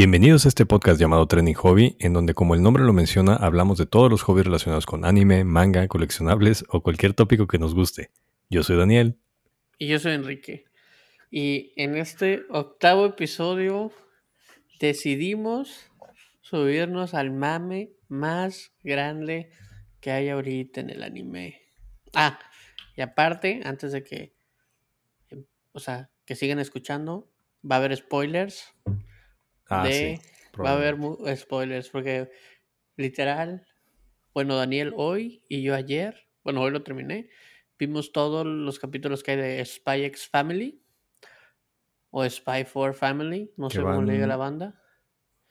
Bienvenidos a este podcast llamado Trending Hobby, en donde como el nombre lo menciona, hablamos de todos los hobbies relacionados con anime, manga, coleccionables o cualquier tópico que nos guste. Yo soy Daniel. Y yo soy Enrique. Y en este octavo episodio decidimos subirnos al mame más grande que hay ahorita en el anime. Ah, y aparte, antes de que, o sea, que sigan escuchando, va a haber spoilers. Ah, de, sí, va a haber spoilers porque literal, bueno, Daniel hoy y yo ayer, bueno, hoy lo terminé, vimos todos los capítulos que hay de Spy X Family o Spy for Family, no Que sé cómo le diga la banda.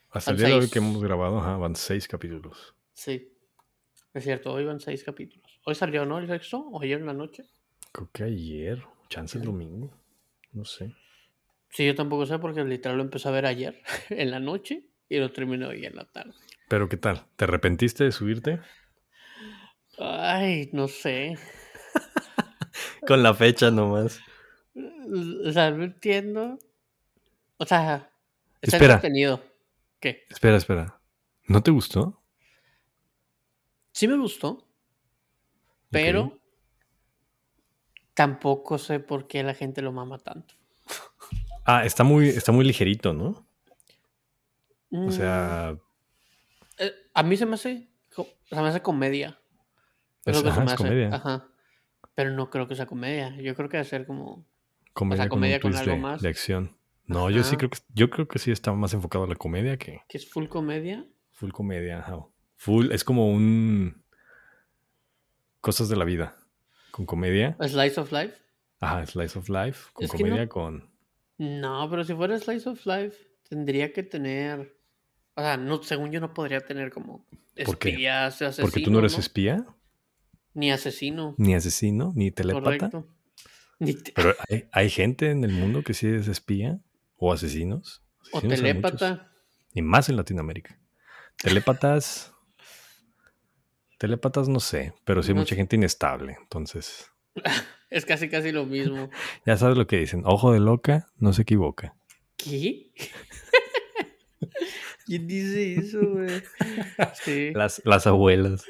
Hasta el día de hoy que hemos grabado, ajá, van seis capítulos. Sí, es cierto, hoy van seis capítulos. Hoy salió, ¿no? El sexto, o ayer en la noche. Creo que ayer, chance el domingo, no sé. Sí, yo tampoco sé porque literal lo empecé a ver ayer en la noche y lo terminé hoy en la tarde. Pero ¿qué tal? ¿Te arrepentiste de subirte? Ay, no sé. Con la fecha nomás. O sea, no entiendo. O sea, está Espera. entretenido. ¿Qué? Espera, espera. ¿No te gustó? Sí me gustó, pero tampoco sé por qué la gente lo mama tanto. Ah, está muy, está muy ligerito, ¿no? O Mm, sea, eh, a mí se me hace, se me hace comedia. Es se ajá, me es hace. comedia. Ajá. Pero no creo que sea comedia. Yo creo que va a ser como. Comedia, comedia con un algo de, más. de acción. No, yo sí creo que yo creo que sí está más enfocado a la comedia que que es full comedia. full comedia. ajá. Full es como un cosas de la vida con comedia. Slice of Life. Ajá, slice of life con Es que no- comedia con No, pero si fuera Slice of Life, tendría que tener. O sea, no, según yo no podría tener como ¿Por espías, asesino. porque tú no eres espía, Ni asesino. ni asesino, ni telépata. Correcto. Ni te- Pero hay, hay gente en el mundo que sí es espía o asesinos. o Asesinos telépata. Y más en Latinoamérica. Telépatas. Telépatas no sé, pero sí hay No mucha gente inestable. Entonces, Es casi casi lo mismo. ya sabes lo que dicen. Ojo de loca, no se equivoca. ¿Qué? ¿Quién dice eso, güey? Sí. Las, las abuelas.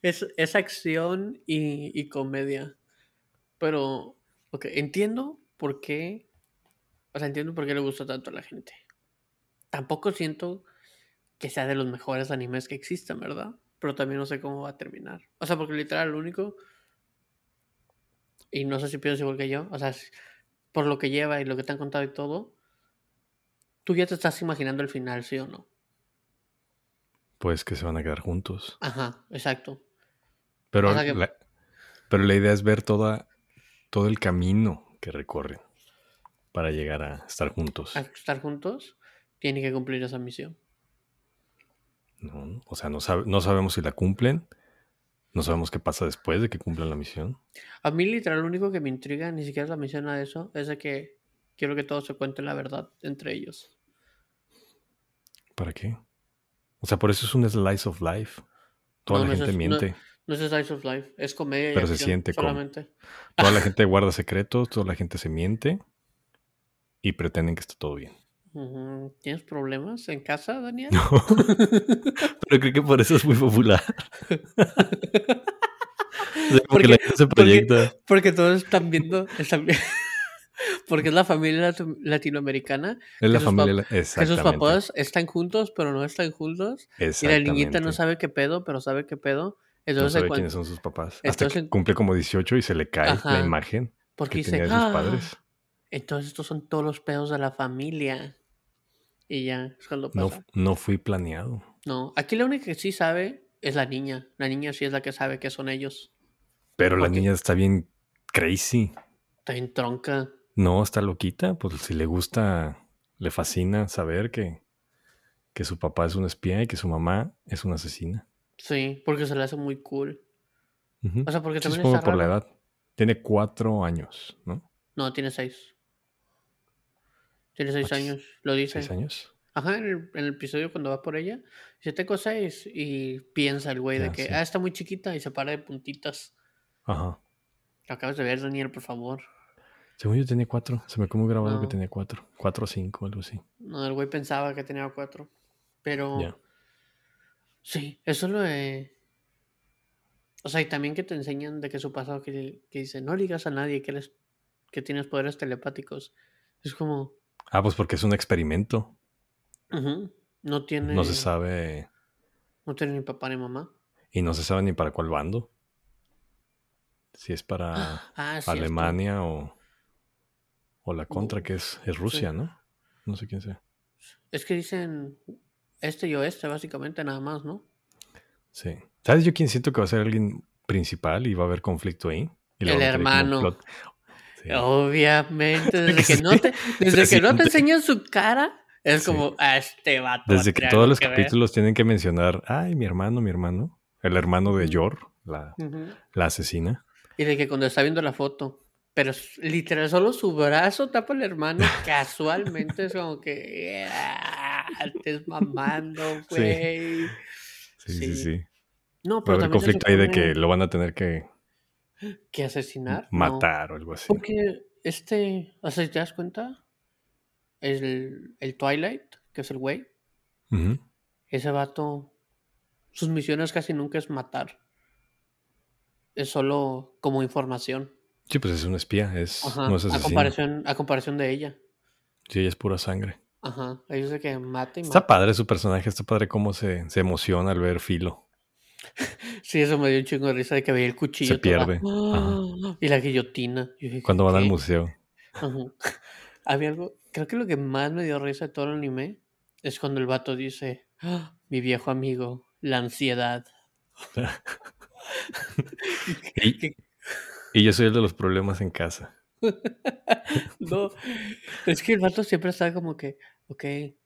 Es, es acción y, y comedia. Pero, ok, entiendo por qué. O sea, entiendo por qué le gusta tanto a la gente. Tampoco siento que sea de los mejores animes que existen, ¿verdad? Pero también no sé cómo va a terminar. O sea, porque literal, lo único. Y no sé si piensas igual que yo. O sea, por lo que lleva y lo que te han contado y todo. Tú ya te estás imaginando el final, ¿sí o no? Pues que se van a quedar juntos. Ajá, exacto. Pero, O sea que- la, pero la idea es ver toda, todo el camino que recorren para llegar a estar juntos. Al estar juntos, tienen que cumplir esa misión. ¿no? O sea, no, sabe- no sabemos si la cumplen. No sabemos qué pasa después de que cumplan la misión. A mí, literal, lo único que me intriga, ni siquiera es la misión de eso, es de que quiero que todos se cuenten la verdad entre ellos. ¿Para qué? O sea, por eso es un slice of life. Toda No, la no gente es- miente. No es Slice of Life, es comedia y Pero se acción, siente como- solamente. Toda la gente guarda secretos, toda la gente se miente y pretenden que está todo bien. ¿Tienes problemas en casa, Daniel? No. Pero creo que por eso es muy popular. Porque la gente se proyecta. Porque todos están viendo, están porque es la familia latinoamericana, Es la familia. pap- que sus papás están juntos, pero no están juntos, y la niñita no sabe qué pedo, pero sabe qué pedo. No Entonces, sabe cuan- quiénes son sus papás. Hasta entonces- que cumple como 18 y se le cae la imagen porque que dice, tenía de sus "Ah, padres. Entonces estos son todos los pedos de la familia. Y ya, es cuando No, no fui planeado. No, aquí la única que sí sabe es la niña. La niña sí es la que sabe que son ellos. Pero la niña está bien crazy. Está en tronca. No, está loquita. Pues si le gusta, le fascina saber que, que su papá es un espía y que su mamá es una asesina. Sí, porque se le hace muy cool. O sea, porque Sí, también está por la edad. Tiene cuatro años, ¿no? No, tiene seis. Tiene seis años, lo dice. ¿Seis años? Ajá, en el, en el episodio cuando va por ella, dice, tengo seis. Y piensa el güey de que, sí. ah, está muy chiquita y se para de puntitas. Ajá. Lo acabas de ver, Daniel, por favor. Según yo tenía cuatro. Se me como grabado que tenía cuatro. Cuatro o cinco, algo así. No, el güey pensaba que tenía cuatro. Pero sí, eso es lo de. O sea, y también que te enseñan de que su pasado, que, que dice, no le digas a nadie que eres, que tienes poderes telepáticos. Es como, Ah, pues porque es un experimento. No tiene, No se sabe. no tiene ni papá ni mamá. Y no se sabe ni para cuál bando. Si es para Ah. Alemania o, o la contra, que es, es Rusia, sí. ¿no? No sé quién sea. Es que dicen este y oeste, básicamente, nada más, ¿no? Sí. ¿Sabes yo quién siento que va a ser alguien principal y va a haber conflicto ahí? Y El hermano. Sí. Obviamente, desde que Sí, no te, desde que no te enseñan su cara, es Sí. como, ah, este vato. va a Desde que todos los que ver". capítulos tienen que mencionar, ay, mi hermano, mi hermano. El hermano de. Yor, la, asesina. Y de que cuando está viendo la foto, pero literal solo su brazo tapa al hermano, casualmente es como que "Ah, estés mamando, güey. Sí, sí, sí. Sí. No, Va a pero haber se conflicto ahí de que lo van a tener que que asesinar. No, matar o algo así. porque este, o sea, te das cuenta, el, el Twilight, que es el güey, ese vato, sus misiones casi nunca es matar. Es solo como información. Sí, pues es un espía, es, Ajá. no es a comparación, a comparación de ella. Sí, ella es pura sangre. Ajá. Ellos de que mata y Está mata. padre su personaje, está padre cómo se, se emociona al ver Filo. Sí, eso me dio un chingo de risa de que veía el cuchillo. Se pierde. Y la guillotina. Dije, Cuando van al museo. Ajá. Había algo, creo que lo que más me dio risa de todo el anime es cuando el vato dice, "Ah, mi viejo amigo, la ansiedad. Y, yo soy el de los problemas en casa. no, es que el vato siempre está como que, ok,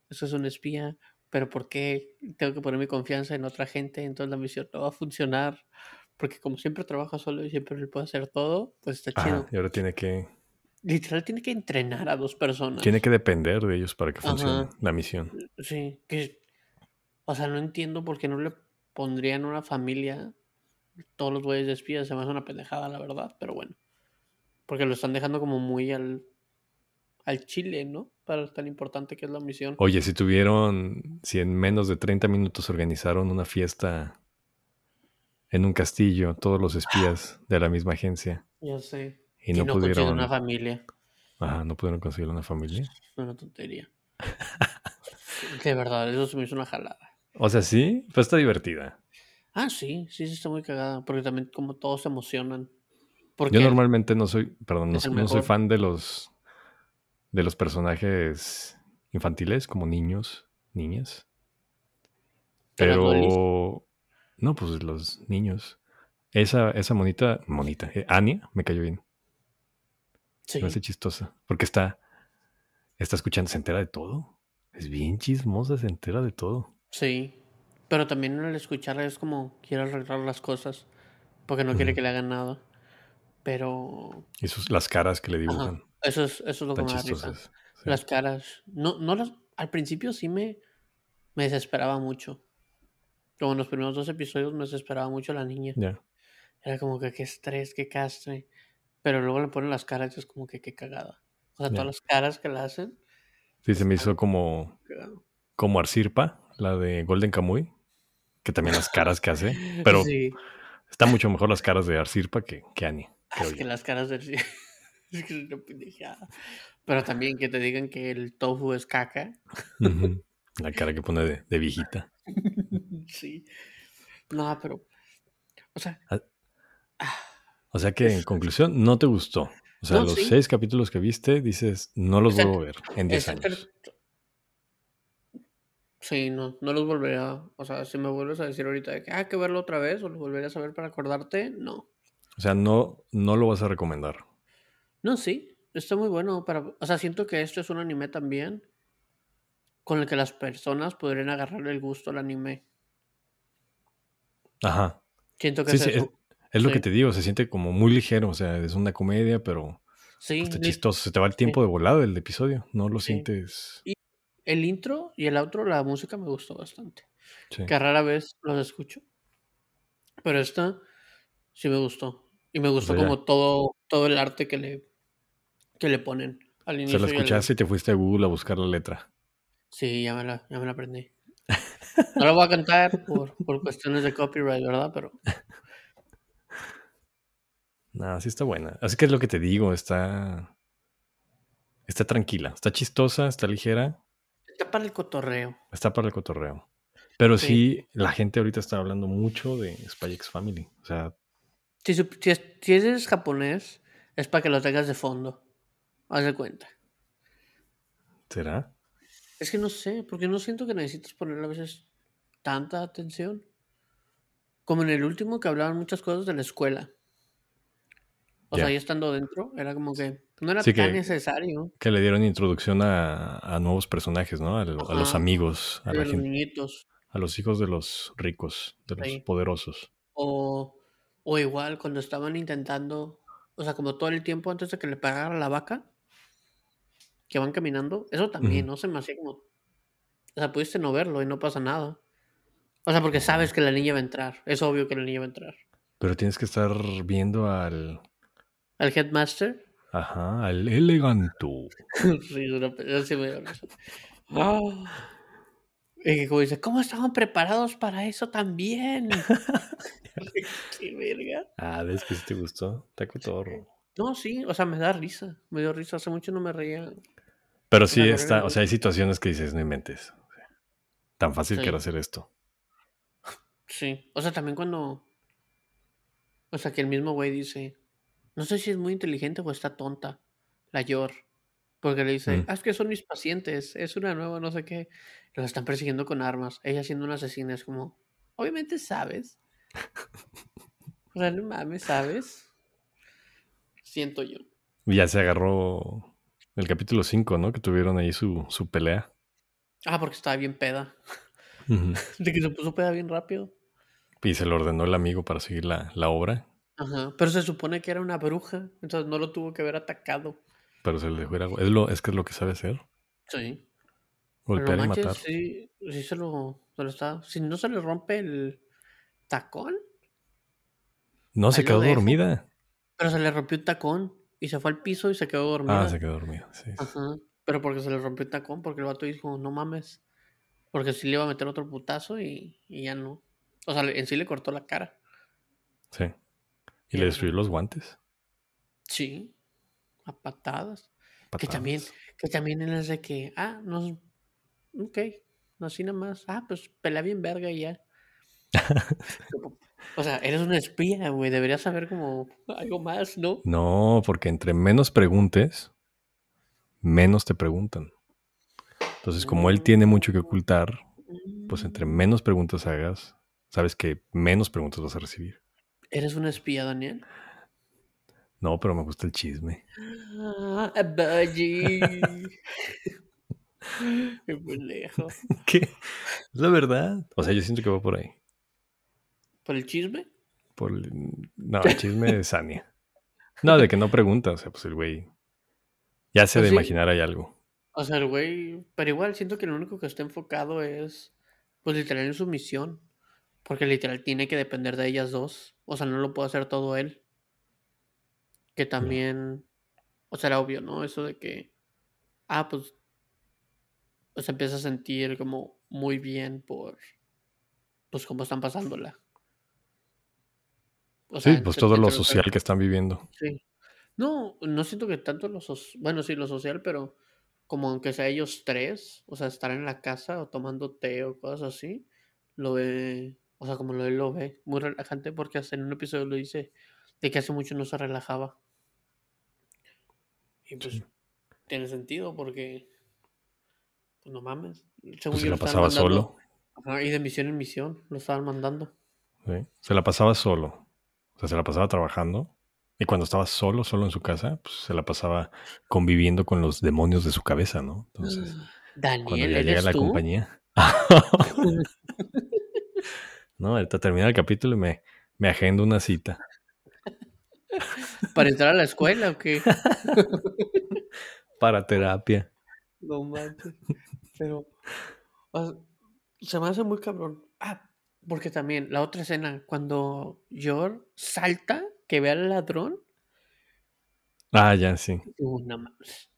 eso es un espía, pero ¿por qué tengo que poner mi confianza en otra gente? Entonces la misión no va a funcionar. Porque como siempre trabaja solo y siempre él puede hacer todo, pues está chido. Y ahora tiene que, Literal tiene que entrenar a dos personas. tiene que depender de ellos para que funcione Ajá. la misión. Sí, que, o sea, no entiendo por qué no le pondrían una familia todos los güeyes de espías. Se me hace una pendejada, la verdad, pero bueno. Porque lo están dejando como muy al, al chile, ¿no? Para tan importante que es la misión. Oye, si tuvieron, si en menos de 30 minutos organizaron una fiesta en un castillo, todos los espías de la misma agencia, Ya sé. Y no no pudieron, una familia. ajá, no pudieron conseguir una familia. Es una tontería. De verdad, eso se me hizo una jalada. O sea, sí, pues está divertida. Ah, sí, sí, sí está muy cagada. Porque también como todos se emocionan. Porque Yo normalmente no soy, perdón, no, soy fan de los de los personajes infantiles como niños, niñas. Pero no, pues los niños. Esa, esa monita, monita, eh, Anya, me cayó bien. Sí, Me hace chistosa. Porque está, está escuchando, se entera de todo. Es bien chismosa, se entera de todo. sí. Pero también al escucharla es como quiere arreglar las cosas. Porque no quiere que le hagan nada. Pero. Y sus, las caras que le Ajá, dibujan, eso es, eso es lo que me da risa. Sí. Las caras. No, no las. Al principio sí me. Me desesperaba mucho. Como en los primeros dos episodios me desesperaba mucho la niña. Era como que qué estrés, qué castre. Pero luego le ponen las caras y es como que qué cagada. O sea, todas las caras que le hacen. Sí, se me hizo como, cagado. como Arcirpa, la de Golden Kamuy, que también las caras que hace, pero Sí. está mucho mejor las caras de Arcirpa que, que Annie, Ah, Es que las caras del. es que es una pendejada. Pero también que te digan que el tofu es caca. La cara que pone de, de viejita. sí. No, pero. O sea. Ah, ah, O sea que en conclusión, no te gustó. O sea, No, los sí. seis capítulos que viste, dices, no los vuelvo a ver en 10 es años. Sí, no, no los volvería. O sea, si me vuelves a decir ahorita de que ah, hay que verlo otra vez o lo volverías a ver para acordarte, no. O sea, no, no lo vas a recomendar. No, sí, está muy bueno para. O sea, siento que esto es un anime también con el que las personas podrían agarrarle el gusto al anime. Ajá. Siento que Sí, es sí, es. Es lo Sí. que te digo, se siente como muy ligero. O sea, es una comedia, pero Sí, está chistoso. Se te va el tiempo de volada el episodio. No lo Sí. sientes. el intro y el outro, la música me gustó bastante. Que rara vez los escucho. Pero esta sí me gustó. Y me gustó sea, ya. como todo, todo el arte que le, que le ponen al Se inicio. la y al- escuchaste y te fuiste a Google a buscar la letra. Sí, ya me la, ya me la aprendí. No la voy a cantar por, por cuestiones de copyright, ¿verdad? Pero No, sí está buena. Así que es lo que te digo, está. Está tranquila, está chistosa, está ligera, está para el cotorreo. está para el cotorreo. Pero sí, Sí. la gente ahorita está hablando mucho de Spy X Family. O sea, Si, si, si eres japonés, es para que lo tengas de fondo. Haz de cuenta. ¿será? Es que no sé, porque no siento que necesites ponerle a veces tanta atención. Como en el último que hablaban muchas cosas de la escuela. O sea, ya estando dentro, era como que no era Sí tan que- necesario. Que le dieron introducción a, a nuevos personajes, ¿no? A, lo- a los amigos, a la los gente, niñitos. a los hijos de los ricos, de los Sí. poderosos. O, o igual cuando estaban intentando, o sea, como todo el tiempo antes de que le pegara la vaca, que van caminando, eso también. ¿no? Se me hacía como, o sea, pudiste no verlo y no pasa nada. O sea, porque sabes que la niña va a entrar, es obvio que la niña va a entrar. Pero tienes que estar viendo al. El headmaster, Ajá, al eleganto. Ah. Y que como dice, ¿cómo estaban preparados para eso también? Qué verga. Ah, ¿ves que sí te gustó? Está cotorro. No, sí, o sea, me da risa, me dio risa, hace mucho no me reía. Pero sí está, o sea, hay situaciones que dices, no inventes. Tan fácil que Sí. era hacer esto. Sí, o sea, también cuando. O sea, que el mismo güey dice: No sé si es muy inteligente o está tonta, la Yor. Porque le dice: Mm. Ah, es que son mis pacientes, es una nueva, no sé qué. Los están persiguiendo con armas. Ella siendo una asesina es como: Obviamente sabes. O sea, no mames, ¿sabes? Siento yo. Ya se agarró el capítulo 5, ¿no? Que tuvieron ahí su, su pelea. Ah, porque estaba bien peda. De que se puso peda bien rápido. Y se lo ordenó el amigo para seguir la, la obra, Ajá. Pero se supone que era una bruja. Entonces no lo tuvo que haber atacado. pero se le dejó ir a- Es, lo, es que es lo que sabe hacer. Sí. Golpear y matar. Sí, sí se lo, se lo está. Si no se le rompe el tacón, No, se quedó dormida. pero se le rompió un tacón y se fue al piso y se quedó dormida. Ah, se quedó dormida. Sí. Ajá. Pero porque se le rompió el tacón, porque el vato dijo, no mames. Porque sí le iba a meter otro putazo y, y ya no. O sea, en sí le cortó la cara. Sí. Y le destruyó los guantes. Sí. A patadas. Que también, que también es de que, ah, no. Ok. Así nada más. Ah, pues pelea bien verga y ya. O sea, eres una espía, güey. Deberías saber como algo más, ¿no? No, porque entre menos preguntes, menos te preguntan. Entonces, como él tiene mucho que ocultar, pues entre menos preguntas hagas, sabes que menos preguntas vas a recibir. ¿Eres una espía, Daniel? No, pero me gusta el chisme. Ah. Qué pendejo. ¿Qué? Es la verdad. O sea, yo siento que va por ahí. ¿Por el chisme? Por el- No, el chisme de Sania. No, de que no pregunta. O sea, pues el güey ya se de sí. imaginar hay algo. O sea, el güey. Pero igual siento que lo único que está enfocado es. Pues literal en su misión. Porque literal tiene que depender de ellas dos. O sea, no lo puede hacer todo él. Que también. O sea, era obvio, ¿no? Eso de que. Ah, pues. Pues empieza a sentir como muy bien por. Pues cómo están pasándola. O Sí, pues todo lo social que están viviendo. Sí. No, no siento que tanto lo social, bueno, sí, lo social, pero como aunque sea ellos tres, o sea, estar en la casa o tomando té o cosas así, lo ve, o sea, como lo él lo ve, muy relajante porque hasta en un episodio lo dice de que hace mucho no se relajaba. Y pues Sí. tiene sentido porque, pues no mames, según Pues se la pasaba mandando- solo. Y de misión en misión lo estaban mandando. ¿sí? Se la pasaba solo. O sea, se la pasaba trabajando. Y cuando estaba solo, solo en su casa, pues se la pasaba conviviendo con los demonios de su cabeza, ¿no? Entonces, cuando Daniel, ya llega ¿eres la tú? compañía. no, ahorita termina el capítulo y me, me agendo una cita. ¿Para entrar a la escuela o qué? Para terapia. No manches. Pero o sea, se me hace muy cabrón. Ah, porque también la otra escena, cuando Yor salta, que ve al ladrón Ah, ya, sí. Uh, no mames.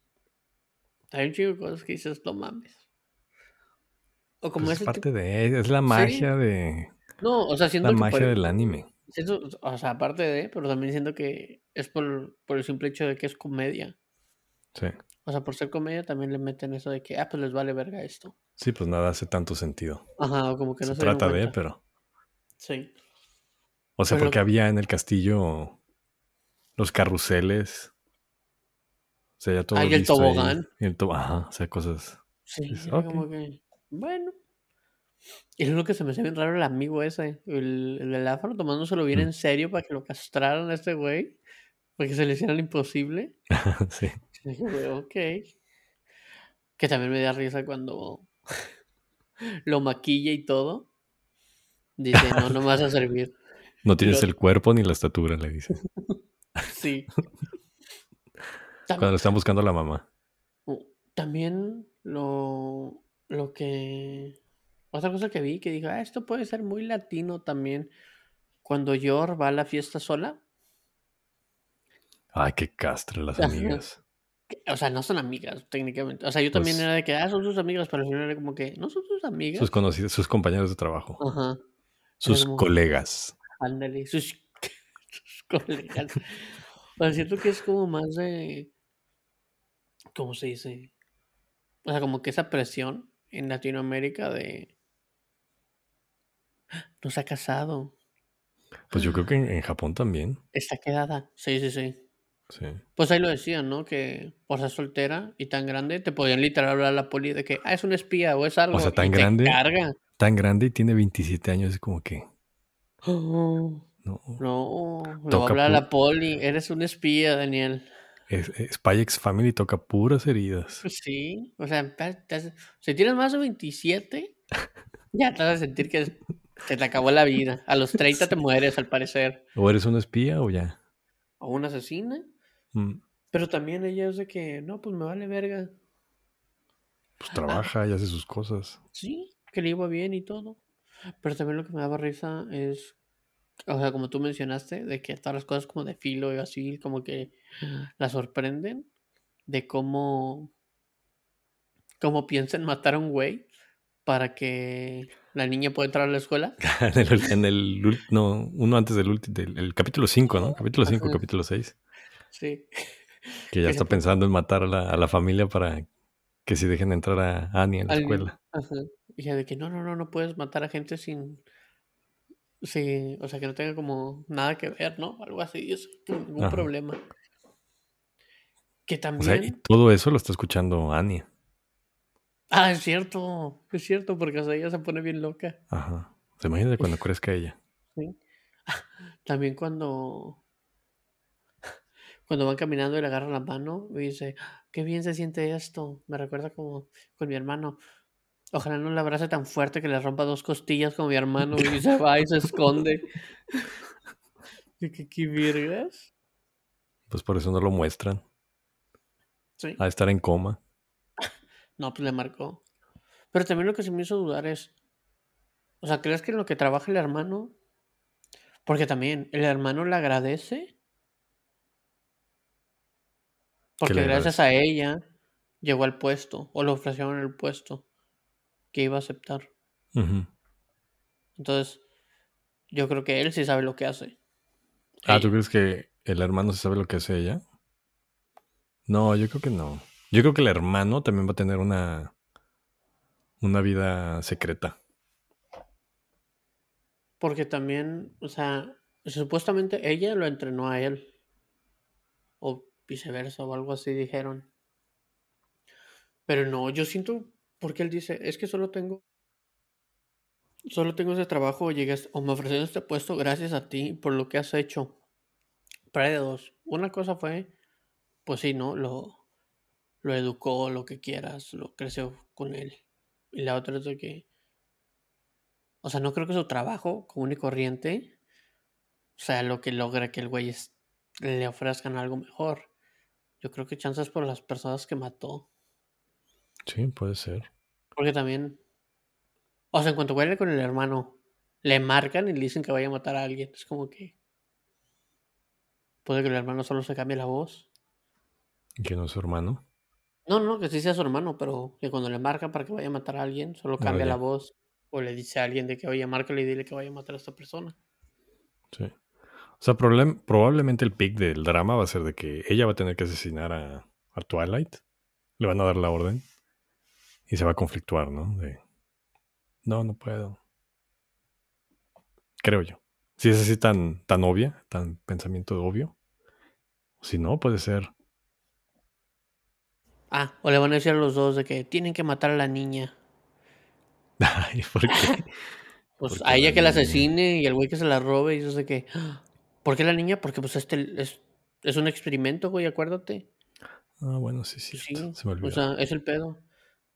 Hay un chico de cosas que dices, no mames. O como Pues es parte tipo. de. Es la Sí. magia de. No, o sea, siento La que magia por- del anime. siento- o sea, aparte de, pero también siento que es por, por el simple hecho de que es comedia. Sí. O sea, por ser comedia también le meten eso de que, ah, pues les vale verga esto. Sí, pues nada hace tanto sentido. Ajá, o como que no se se, trata de, pero. Sí. O sea, Pero- porque había en el castillo los carruseles. O sea, ya todo. Ah, y el listo ahí. tobogán. Y el to- Ajá, o sea, cosas. Sí, como que, bueno. Y lo que se me hace bien raro el amigo ese, el, el del afro, tomándoselo bien Mm. en serio para que lo castraran a este güey, para que se le hiciera lo imposible. sí. Güey, ok. Que también me da risa cuando lo maquilla y todo. Dice, no, no me vas a servir. No tienes el cuerpo ni la estatura, le dice. Sí. Cuando lo están buscando a la mamá. Uh, También lo, lo que... Otra cosa que vi que dije, ah, esto puede ser muy latino también. Cuando Yor va a la fiesta sola. Ay, qué castre las amigas. O sea, no son amigas, técnicamente. O sea, yo también Pues- era de que, ah, son sus amigas, pero al final era como que, no son sus amigas. Sus conocidos, sus compañeros de trabajo. Ajá, Sus como- colegas. ándale, sus, sus colegas. O sea, siento que es como más de, ¿cómo se dice? O sea, como que esa presión en Latinoamérica de, no se ha casado, Pues yo creo que en, en Japón también. está quedada. Sí, sí, sí. Sí. Pues ahí lo decían, ¿no? Que por ser soltera y tan grande, te podían literal hablar a la poli de que, ah, es un espía o es algo. sea, tan y te grande. carga. Tan grande y tiene 27 años, es como que. Oh, No. no, le voy a la poli. Eres un espía, Daniel. Es, es- Spy Family toca puras heridas. Pues sí, o sea, te- te- si tienes más de 27, ya te vas a sentir que se te acabó la vida. A los 30 te mueres, al parecer. O eres un espía o ya. O una asesina. Mm, Pero también ella es de que, no, pues me vale verga. Pues trabaja y hace sus cosas. Sí, que le iba bien y todo. Pero también lo que me daba risa es, o sea, como tú mencionaste, de que todas las cosas como de filo y así, como que la sorprenden de cómo, cómo piensan matar a un güey para que la niña pueda entrar a la escuela. en el, en el no, uno antes del último, del el capítulo 5, ¿no? Capítulo 5, Ajá. capítulo 6. Sí. Que ya está pensando en matar a la, a la familia para que si dejen entrar a Annie en la Al- escuela. Ajá. Y ya de que no, no, no, no puedes matar a gente sin, sin, o sea, que no tenga como nada que ver, ¿no? Algo así, es ningún Ajá. problema. Que O también... sea, y todo eso lo está escuchando Annie. Ah, es cierto, es cierto, porque sea, ella se pone bien loca. Ajá. O sea, imagínate cuando crezca ella. ¿sí? También cuando cuando van caminando y le agarran la mano y dice, qué bien se siente esto. Me recuerda como con mi hermano. Ojalá no le abrace tan fuerte que le rompa dos costillas como mi hermano y se va y se esconde. ¿De qué, qué virgas? Pues por eso no lo muestran. Sí. A estar en coma. No, pues le marcó. Pero también lo que se me hizo dudar es, o sea, ¿crees que en lo que trabaja el hermano? Porque también el hermano le agradece. Porque gracias a ella llegó al puesto o le ofrecieron el puesto que iba a aceptar. Entonces, yo creo que él sí sabe lo que hace. Ah, ¿tú crees que el hermano se sabe lo que hace ella? No, yo creo que no. Yo creo que el hermano también va a tener una, una vida secreta. Porque también, o sea, supuestamente ella lo entrenó a él. O viceversa, o algo así dijeron. Pero no, yo siento, porque él dice, es que solo tengo, solo tengo ese trabajo, a- o me ofrecieron este puesto gracias a ti por lo que has hecho. De dos. Una cosa fue, pues sí, ¿no? Lo, lo educó, lo que quieras, lo creció con él. Y la otra es de que, o sea, no creo que su trabajo común y corriente sea lo que logra que el güey es- le ofrezcan algo mejor. Yo creo que chances por las personas que mató. Sí, puede ser. Porque también, o sea, en cuanto huele con el hermano, le marcan y le dicen que vaya a matar a alguien. Es como que puede que el hermano solo se cambie la voz. Que no es su hermano. No, no, que sí sea su hermano, pero que cuando le marca para que vaya a matar a alguien, solo Ah, cambia la voz o le dice a alguien de que, oye, márcale y dile que vaya a matar a esta persona. Sí. O sea, probablemente el pic del drama va a ser de que ella va a tener que asesinar a, a Twilight. Le van a dar la orden. Y se va a conflictuar, ¿no? De, no, no puedo. Creo yo. Si es así tan, tan obvia, tan pensamiento obvio. Si no, puede ser. Ah, o le van a decir a los dos de que tienen que matar a la niña. Ay, ¿por qué? Pues a ella la que la asesine y el güey que se la robe y eso de que... "Ah, ¿Por qué la niña? Porque pues este es, es un experimento, güey, acuérdate. Ah, bueno, sí, sí. Pues sí, Se me olvidó. o sea, es el pedo.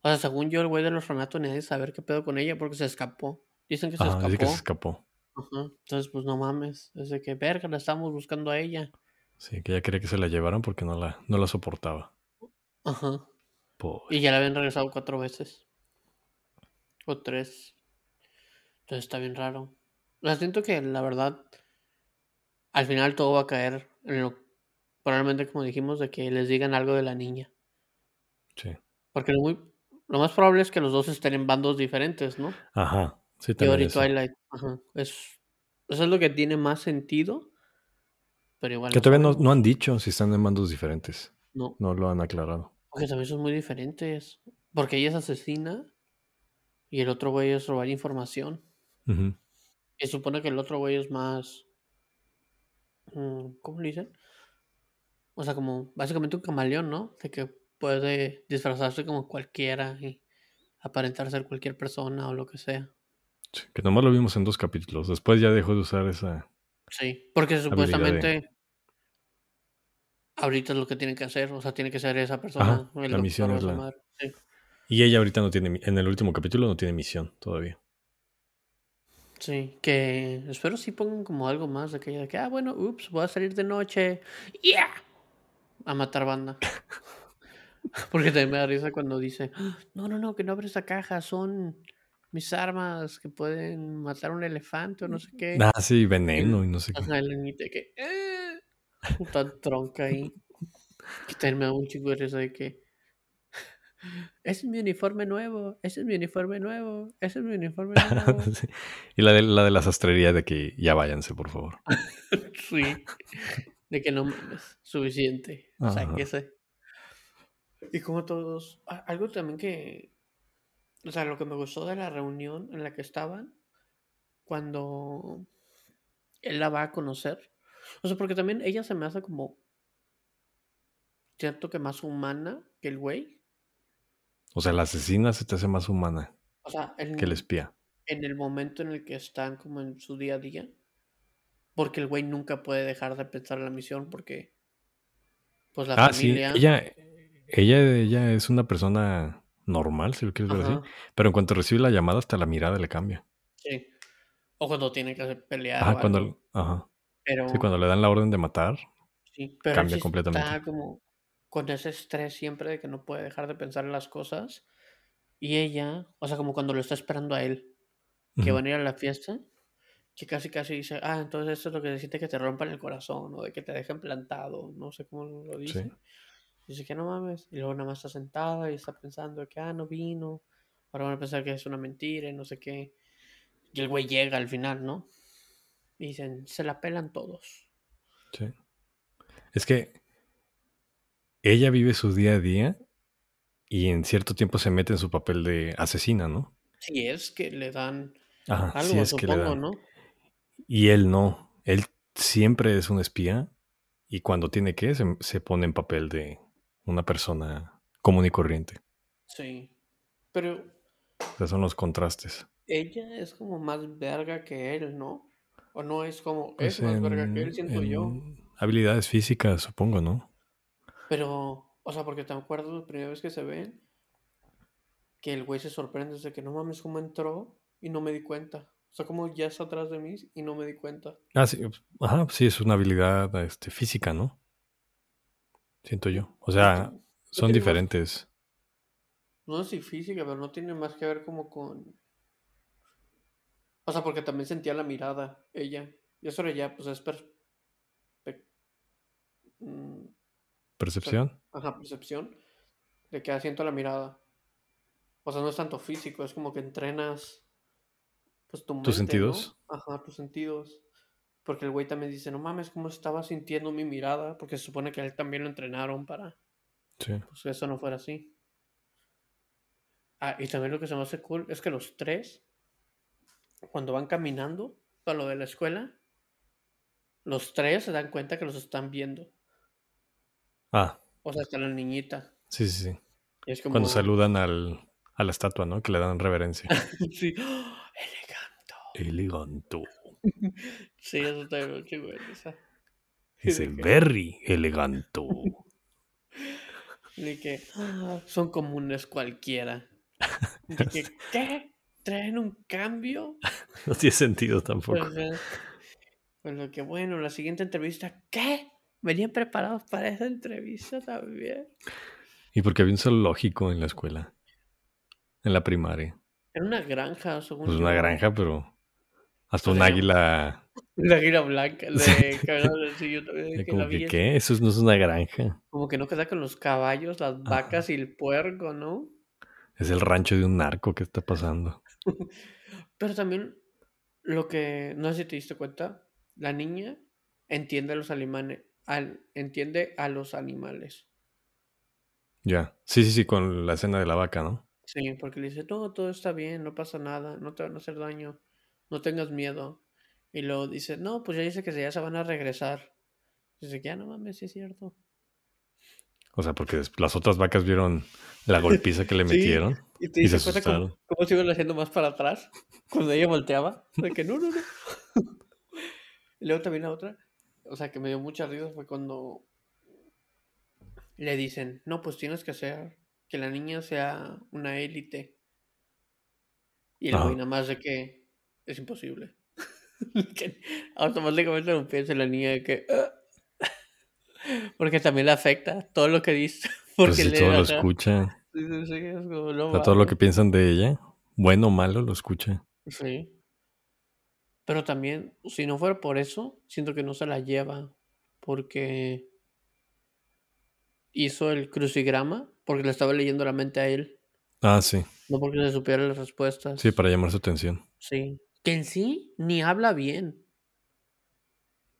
O sea, según yo, el güey del orfanato ni de saber qué pedo con ella porque se escapó. Dicen que se Ah, escapó. dice que se escapó. Ajá. Entonces, pues no mames. Es de que, verga, la estamos buscando a ella. Sí, que ella quería que se la llevaran porque no la, no la soportaba. Ajá. Y ya la habían regresado cuatro veces. O tres. Entonces está bien raro. O sea, siento que la verdad, al final todo va a caer en lo, probablemente como dijimos, de que les digan algo de la niña. Sí. Porque lo, muy, lo más probable es que los dos estén en bandos diferentes, ¿no? Ajá. Sí, también eso. Twilight. Ajá. Es, eso es lo que tiene más sentido. Pero igual. Que todavía no, no han dicho si están en bandos diferentes. No. No lo han aclarado. Porque también son muy diferentes. Porque ella es asesina y el otro güey es robar información. Y supone que el otro güey es más. mm, ¿Cómo le dicen? O sea, como básicamente un camaleón, ¿no? De que puede disfrazarse como cualquiera y aparentar ser cualquier persona o lo que sea. Sí, que nomás lo vimos en dos capítulos. Después ya dejó de usar esa. Sí, porque de- supuestamente ahorita es lo que tienen que hacer. O sea, tiene que ser esa persona. Ajá, la misión es la- madre. Sí. Y ella ahorita no tiene. En el último capítulo no tiene misión todavía. Sí, que espero sí pongan como algo más de que, de que ah, bueno, ups, voy a salir de noche. ¡Yeah! A matar banda. Porque también me da risa cuando dice, "Ah, no, no, no, que no abre esa caja, son mis armas que pueden matar a un elefante o no sé qué. Ah, sí, veneno y no sé qué. El que, "Eh", tan tronca ahí. Que también me da un chico de risa de que, ese es mi uniforme nuevo, ese es mi uniforme nuevo, ese es mi uniforme nuevo. Sí. Y la de, la de la sastrería de que ya váyanse, por favor. Sí. De que no mames. Suficiente. Ajá. Sáquese. Y como todos. Algo también que. O sea, lo que me gustó de la reunión en la que estaban. Cuando él la va a conocer. O sea, porque también ella se me hace como. Cierto que más humana que el güey. O sea, la asesina se te hace más humana O sea, en, que el espía. en el momento en el que están como en su día a día. Porque el güey nunca puede dejar de pensar en la misión porque. Pues la ah, familia. sí. Ella, ella, ella es una persona normal, si lo quieres ver así. Pero en cuanto recibe la llamada, hasta la mirada le cambia. Sí. O cuando tiene que hacer pelear. O cuando, ajá. Pero, Sí, cuando le dan la orden de matar. sí, pero cambia completamente. Está como con ese estrés siempre de que no puede dejar de pensar en las cosas. Y ella, o sea, como cuando lo está esperando a él, que Ujú. van a ir a la fiesta, que casi casi dice, ah, entonces esto es lo que deciste que te rompan el corazón o de que te dejen plantado, no sé cómo lo dice. Sí. Dice que no mames. Y luego nada más está sentada y está pensando que, ah, no vino. Ahora van a pensar que es una mentira y no sé qué. Y el güey llega al final, ¿no? Dicen, se la pelan todos. Sí. Es que ella vive su día a día y en cierto tiempo se mete en su papel de asesina, ¿no? Si es que le dan Ajá, algo, sí es que le supongo, dan. ¿no? Y él no. Él siempre es un espía y cuando tiene que se, se pone en papel de una persona común y corriente. Sí. Pero O sea, son los contrastes. ella es como más verga que él, ¿no? O no es como, Pues es más verga que él, siento yo. habilidades físicas, supongo, ¿no? Pero, o sea, porque te acuerdas la primera vez que se ven, que el güey se sorprende de que no mames cómo entró y no me di cuenta. O sea, como ya está atrás de mí y no me di cuenta. Ah, sí. Ajá, sí, es una habilidad este, física, ¿no? Siento yo. O sea, No son más- diferentes. No sé si física, pero no tiene más que ver como con... O sea, porque también sentía la mirada, ella. Y eso era ya, pues es per... pe- mm, ¿Percepción? Ajá, percepción. De que asiento la mirada. O sea, no es tanto físico, es como que entrenas pues tu mente, ¿Tus sentidos? ¿no? Ajá, tus sentidos. Porque el güey también dice, no mames, ¿cómo estaba sintiendo mi mirada? Porque se supone que a él también lo entrenaron para Sí. pues eso no fuera así. Ah, y también lo que se me hace cool es que los tres, cuando van caminando para lo de la escuela, los tres se dan cuenta que los están viendo. Ah, O sea, hasta la niñita. sí, sí, sí. Es como... Cuando saludan al, a la estatua, ¿no? Que le dan reverencia. sí. ¡Oh! Elegante. Eleganto. Sí, eso está bien esa. Dice, de que- very eleganto. De que "Ah, son comunes cualquiera. De que, ¿qué? ¿Traen un cambio? No tiene sentido tampoco. Pues, pues lo que bueno, la siguiente entrevista, ¿qué? Venían preparados para esa entrevista también. Y porque había un zoológico en la escuela. En la primaria. Era una granja, según Pues una granja, pero hasta un águila. La gira blanca, también Como que. ¿qué? Eso no es una granja. Como que no queda con los caballos, las vacas y el puerco, ¿no? Es el rancho de un narco que está pasando. Pero también lo que, no sé si te diste cuenta, la niña entiende a los animales, al, entiende a los animales. Ya. Sí, sí, sí, con la escena de la vaca, ¿no? Sí, porque le dice, no, todo está bien, no pasa nada, no te van a hacer daño, no tengas miedo. Y luego dice, no, pues ya dice que ya se van a regresar. Dice que ya no mames, sí es cierto. O sea, porque las otras vacas vieron la golpiza que le metieron. Y te Y se dice cuenta cómo, cómo se iban haciendo más para atrás cuando ella volteaba. De que no, no, no. Y luego también la otra, o sea, que me dio mucha risa fue cuando le dicen, no, pues tienes que hacer que la niña sea una élite. Y güey nada más de que es imposible. automáticamente lo piensa la niña de que... "Ah". Porque también le afecta todo lo que dice. Porque Pues si le todo lo escucha. Sí, sí, sí, es como, no O sea, todo lo que piensan de ella, bueno o malo, lo escucha. Sí. Pero también, si no fuera por eso, siento que no se la lleva. Porque hizo el crucigrama porque le estaba leyendo la mente a él. Ah, sí. No porque le supiera las respuestas. Sí, para llamar su atención. Sí. Que en sí ni habla bien.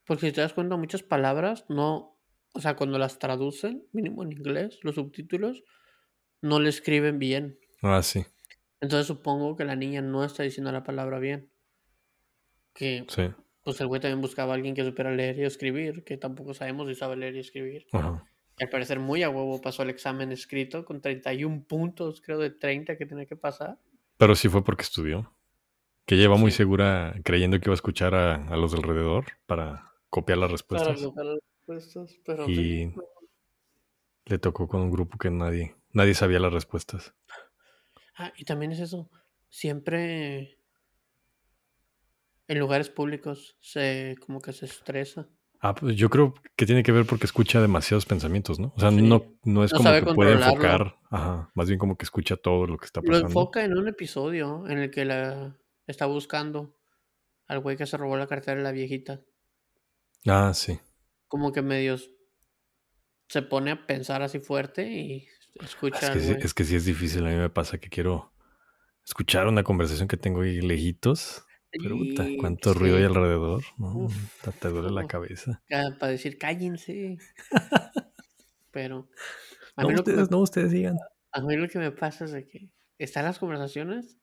Porque si te das cuenta, muchas palabras no. O sea, cuando las traducen, mínimo en inglés, los subtítulos, no le escriben bien. Ah, sí. Entonces supongo que la niña no está diciendo la palabra bien. Que Sí. pues el güey también buscaba a alguien que supiera leer y escribir, que tampoco sabemos si sabe leer y escribir. Ajá. Y al parecer muy a huevo pasó el examen escrito con 31 puntos, creo, de 30 que tenía que pasar. Pero sí fue porque estudió. Que ella iba muy Sí. segura creyendo que iba a escuchar a, a los de alrededor para copiar las Para respuestas. anotar las respuestas, pero Y sí. le tocó con un grupo que nadie, nadie sabía las respuestas. Ah, y también es eso. Siempre en lugares públicos se como que se estresa. Ah, pues yo creo que tiene que ver porque escucha demasiados pensamientos, ¿no? O sea, Sí. no, no es No como que puede enfocar, ajá, más bien como que escucha todo lo que está Lo pasando. enfoca en un episodio en el que la está buscando al güey que se robó la cartera de la viejita. Ah, sí. Como que medios se pone a pensar así fuerte y Es que, sí, es que sí es difícil. A mí me pasa que quiero escuchar una conversación que tengo ahí lejitos. Pero puta, cuánto ruido hay sí, alrededor. No, Uf. te, duele la cabeza. ca- para decir cállense. Pero a No mí, lo que me, ustedes, no ustedes digan. a mí lo que me pasa es de que están las conversaciones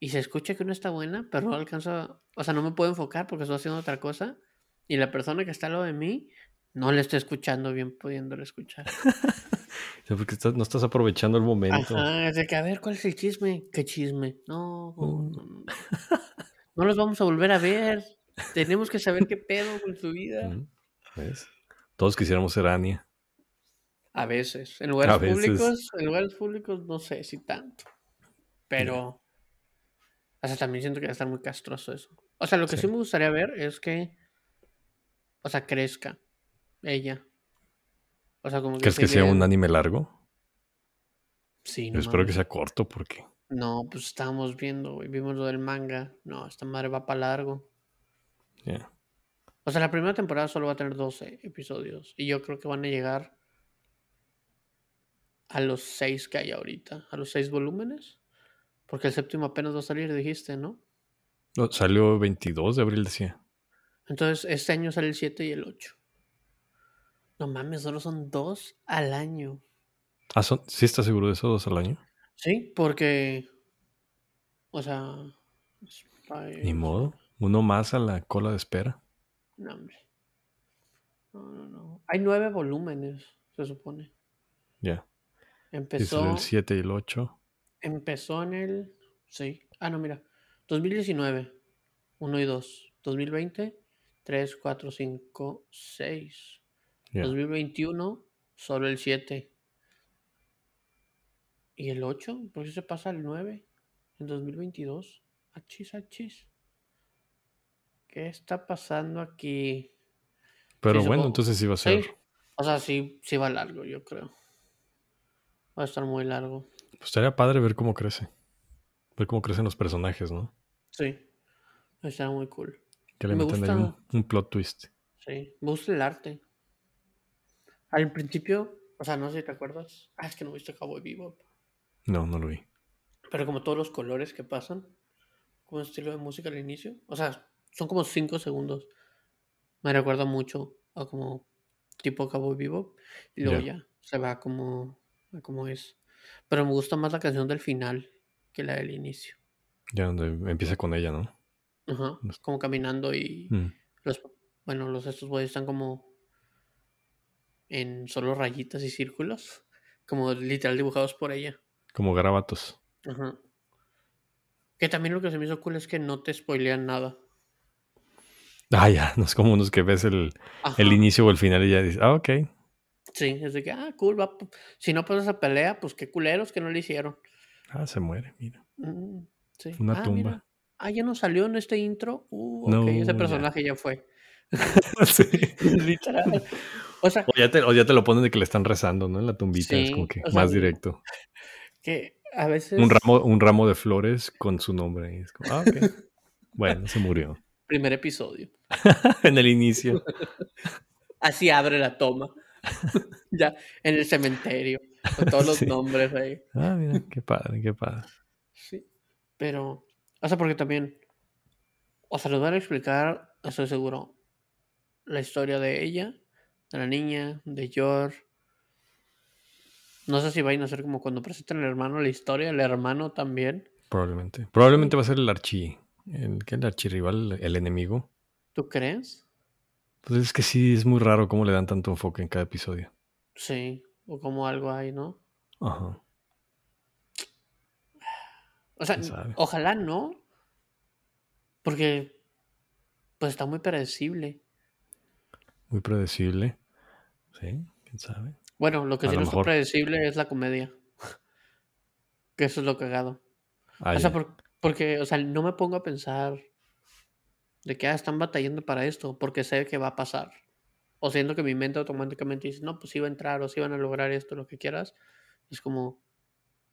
y se escucha que una está buena, pero no alcanzo, o sea, no me puedo enfocar porque estoy haciendo otra cosa y la persona que está al lado de mí no le está escuchando bien pudiéndole escuchar. Sea, porque estás- no estás aprovechando el momento. Ajá, es de que a ver, ¿cuál es el chisme? ¿Qué chisme? No, no, no, los vamos a volver a ver. Tenemos que saber qué pedo con su vida. ¿Ves? Todos quisiéramos ser Ania. A veces. En lugares veces. públicos, en lugares públicos no sé si tanto. Pero. O sea, también siento que va a estar muy castroso eso. O sea, lo que sí, Sí. me gustaría ver es que. O sea, crezca. Ella. O sea, como que. ¿Crees que sea un anime largo? Sí, no espero que sea corto porque. No, pues estábamos viendo, güey. Vimos lo del manga. No, esta madre va para largo. ya. O sea, la primera temporada solo va a tener 12 episodios. Y yo creo que van a llegar a los seis que hay ahorita, a los seis volúmenes. Porque el séptimo apenas va a salir, dijiste, ¿no? No, salió 22 de abril, decía. Entonces, este año sale el 7 y el 8. No mames, solo son dos al año. Ah, son, ¿sí estás seguro de eso, dos al año? Sí, porque. O sea. Ni modo. Uno más a la cola de espera. No, hombre. No, no, no. Hay nueve volúmenes, se supone. Ya. Empezó. el 7 y el 8. Empezó en el. Sí. Ah, no, mira. 2019. 1 y 2. 2020. 3, 4, 5, 6. 2021. Solo el 7. ¿Y el 8? ¿Por qué se pasa al 9? En 2022. Achis, achis. ¿Qué está pasando aquí? Pero bueno, entonces sí va a ser. O sea, sí, sí va largo, yo creo. Va a estar muy largo. Pues estaría padre ver cómo crece. Ver cómo crecen los personajes, ¿no? Sí. Va a estar muy cool. Que le me meten ahí un, plot twist. Sí. Me gusta el arte. Al principio, o sea, no sé si te acuerdas. Ah, es que no viste Cowboy Bebop. No, no lo vi. Pero como todos los colores que pasan, como estilo de música al inicio. O sea, son como 5 segundos. Me recuerda mucho a como tipo Cowboy Vivo. Y luego ya se va como, como es. Pero me gusta más la canción del final que la del inicio. Ya donde empieza con ella, ¿no? Ajá. Como caminando y mm. los bueno, los estos boys están como en solo rayitas y círculos, como literal dibujados por ella. Como garabatos. Ajá. Que también lo que se me hizo cool es que no te spoilean nada. Ah, ya, no es como unos que ves el, el inicio o el final y ya dices, ah, ok. Sí, es de que, ah, cool, va. Si no pasa esa pelea, pues qué culeros que no le hicieron. Ah, se muere, mira. Mm, sí. Una ah, tumba. Ah, ya no salió en este intro. Uh, ok, ese personaje ya, fue. sí. Literal. O, sea, o, ya te, o, ya te, lo ponen de que le están rezando, ¿no? En la tumbita, es como que más directo. Que a veces. Un ramo, un ramo de flores con su nombre. Es como, ah, ok. bueno, se murió. Primer episodio. en el inicio. Así abre la toma. ya, en el cementerio. Con todos los nombres ahí. Ah, mira, qué padre, qué padre. Sí. Pero, o sea, porque también. O sea, les van a explicar, estoy seguro, la historia de ella, de la niña, de George. No sé si vayan a hacer como cuando presentan al hermano la historia, el hermano también. Probablemente. Probablemente va a ser el archi el, ¿qué, el archirrival, el enemigo. ¿Tú crees? Pues es que sí, es muy raro cómo le dan tanto enfoque en cada episodio. Sí, o como algo hay, ¿no? Ajá. O sea, ojalá no. Porque, pues está muy predecible. Muy predecible. Sí, quién sabe. Bueno, lo que sí no es predecible es la comedia. que eso es lo cagado. Ah, o sea, por, porque, o sea, no me pongo a pensar de que ah, están batallando para esto, porque sé que va a pasar. O siendo que mi mente automáticamente dice, no, pues iba a entrar, o si van a lograr esto, lo que quieras. Es como,